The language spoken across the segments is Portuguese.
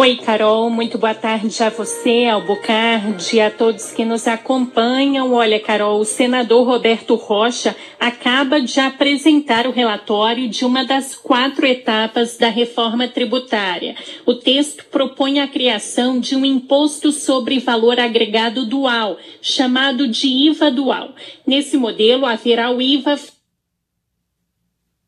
Oi, Carol, muito boa tarde a você, ao Bocardi, a todos que nos acompanham. Olha, Carol, o senador Roberto Rocha acaba de apresentar o relatório de uma das quatro etapas da reforma tributária. O texto propõe a criação de um imposto sobre valor agregado dual, chamado de IVA dual. Nesse modelo, haverá o IVA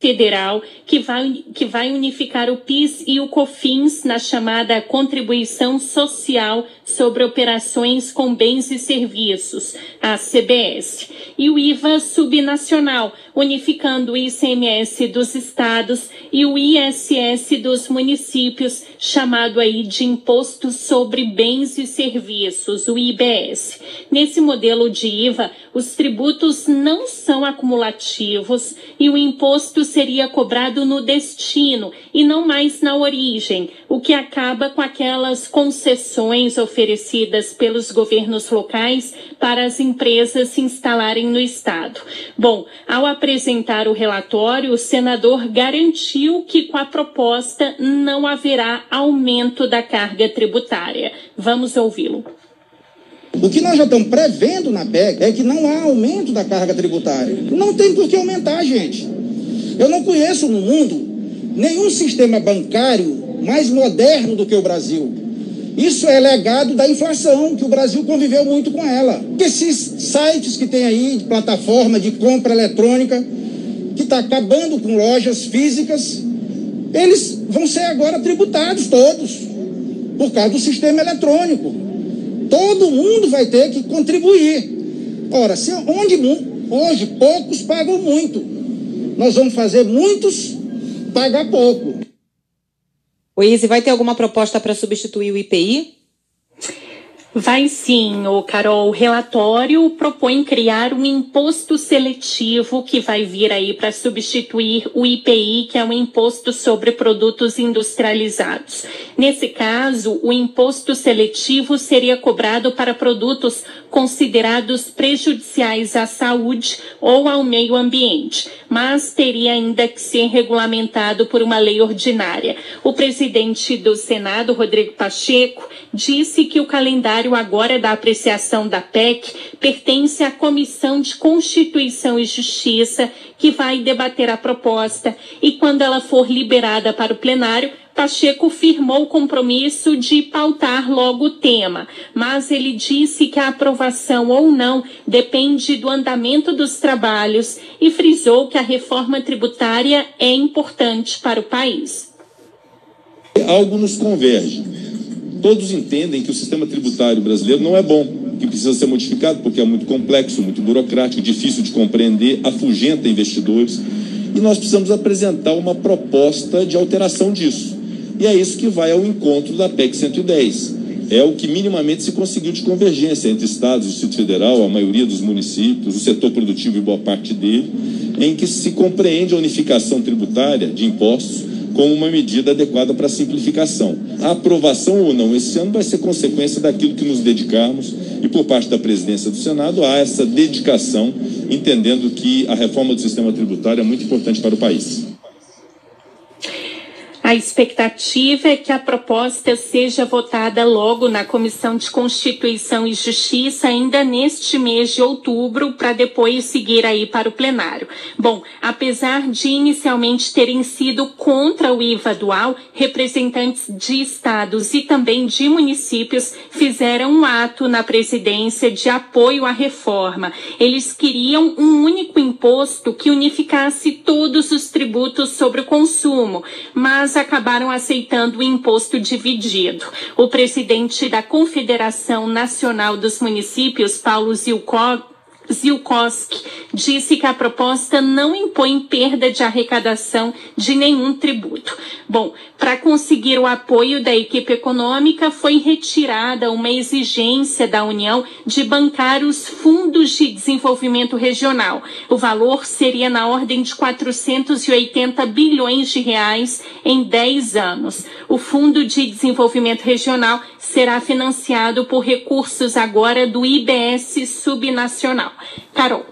federal que vai, que vai unificar o PIS e o COFINS na chamada Contribuição Social sobre Operações com Bens e Serviços, a CBS, e o IVA subnacional, unificando o ICMS dos estados e o ISS dos municípios, chamado aí de Imposto sobre Bens e Serviços, o IBS. Nesse modelo de IVA, os tributos não são acumulativos e o imposto seria cobrado no destino e não mais na origem, o que acaba com aquelas concessões oferecidas pelos governos locais para as empresas se instalarem no Estado. Bom, ao apresentar o relatório, o senador garantiu que com a proposta não haverá aumento da carga tributária. Vamos ouvi-lo. O que nós já estamos prevendo na PEC é que não há aumento da carga tributária. Não tem por que aumentar, gente. Eu não conheço no mundo nenhum sistema bancário mais moderno do que o Brasil. Isso é legado da inflação, que o Brasil conviveu muito com ela. Esses sites que tem aí, plataforma de compra eletrônica, que está acabando com lojas físicas, eles vão ser agora tributados todos, por causa do sistema eletrônico. Todo mundo vai ter que contribuir. Ora, se, onde hoje poucos pagam muito, nós vamos fazer muitos pagar pouco. O Izzy, vai ter alguma proposta para substituir o IPI? Vai sim, o Carol. O relatório propõe criar um imposto seletivo que vai vir aí para substituir o IPI, que é um imposto sobre produtos industrializados. Nesse caso, o imposto seletivo seria cobrado para produtos considerados prejudiciais à saúde ou ao meio ambiente, mas teria ainda que ser regulamentado por uma lei ordinária. O presidente do Senado, Rodrigo Pacheco, disse que o calendário agora da apreciação da PEC pertence à Comissão de Constituição e Justiça, que vai debater a proposta e quando ela for liberada para o plenário, Pacheco firmou o compromisso de pautar logo o tema, mas ele disse que a aprovação ou não depende do andamento dos trabalhos e frisou que a reforma tributária é importante para o país. Algo nos converge. Todos entendem que o sistema tributário brasileiro não é bom, que precisa ser modificado porque é muito complexo, muito burocrático, difícil de compreender, afugenta investidores. E nós precisamos apresentar uma proposta de alteração disso. E é isso que vai ao encontro da PEC 110. É o que minimamente se conseguiu de convergência entre estados, Distrito Federal, a maioria dos municípios, o setor produtivo e boa parte dele, em que se compreende a unificação tributária de impostos como uma medida adequada para a simplificação. A aprovação ou não esse ano vai ser consequência daquilo que nos dedicarmos e por parte da presidência do Senado há essa dedicação, entendendo que a reforma do sistema tributário é muito importante para o país. A expectativa é que a proposta seja votada logo na Comissão de Constituição e Justiça ainda neste mês de outubro, para depois seguir aí para o plenário. Bom, apesar de inicialmente terem sido contra o IVA dual, representantes de estados e também de municípios fizeram um ato na presidência de apoio à reforma. Eles queriam um único imposto que unificasse todos os tributos sobre o consumo, mas acabaram aceitando o imposto dividido. O presidente da Confederação Nacional dos Municípios, Paulo Zilkov, Zilkowski disse que a proposta não impõe perda de arrecadação de nenhum tributo. Bom, para conseguir o apoio da equipe econômica, foi retirada uma exigência da União de bancar os fundos de desenvolvimento regional. O valor seria na ordem de 480 bilhões de reais em 10 anos. O Fundo de Desenvolvimento Regional será financiado por recursos agora do IBS subnacional. Carol.